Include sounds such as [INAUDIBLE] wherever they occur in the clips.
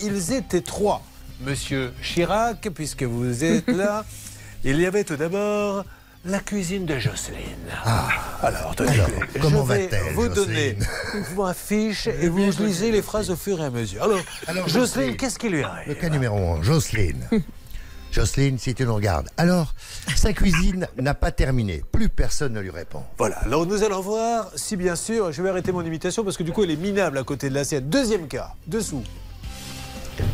ils étaient trois. Monsieur Chirac, puisque vous êtes là, [LAUGHS] il y avait tout d'abord la cuisine de Jocelyne. Ah. alors, tenez, Alors, je comment vais va-t-elle, vous donner une affiche et vous lisez les phrases au fur et à mesure. Alors, Alors, Jocelyne, Jocelyne, qu'est-ce qui lui Le arrive cas numéro 1, Jocelyne. [LAUGHS] Jocelyne, si tu nous regardes. Alors, sa cuisine [LAUGHS] n'a pas terminé. Plus personne ne lui répond. Voilà, alors nous allons voir si bien sûr, je vais arrêter mon imitation parce que du coup elle est minable à côté de l'assiette. Deuxième cas, dessous.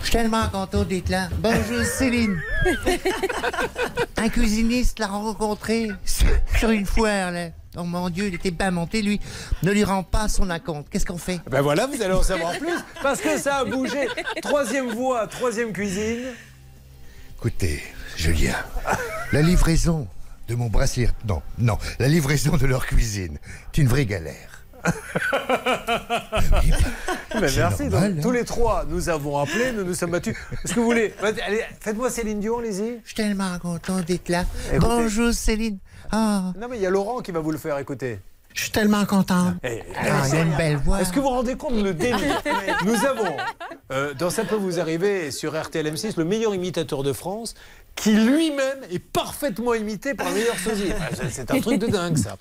Je suis tellement content d'être là. Bonjour Céline. [LAUGHS] Un cuisiniste l'a rencontré sur une foire, là. Oh mon Dieu, il était bien monté, lui. Ne lui rend pas son acompte. Qu'est-ce qu'on fait? Ben voilà, vous allez en savoir plus parce que ça a bougé. Troisième voie, troisième cuisine. Écoutez, Julien, la livraison de mon bracelet... Non, non, la livraison de leur cuisine, c'est une vraie galère. Oui, [LAUGHS] c'est merci. normal, donc, hein. tous les trois, nous avons appelé, nous nous sommes battus. Est-ce que vous voulez Allez, faites-moi Céline Dion, allez-y. Je suis tellement content d'être là. Écoutez. Bonjour Céline. Ah, Non mais il y a Laurent qui va vous le faire écouter. je suis tellement content. Eh, Ah, il a une belle voix. Est-ce que vous vous rendez compte de le déni [LAUGHS] Nous avons, euh, dans Ça peut vous arriver sur RTL M6, le meilleur imitateur de France, qui lui-même est parfaitement imité par le meilleur sosie. Ah, c'est- C'est un truc de dingue ça.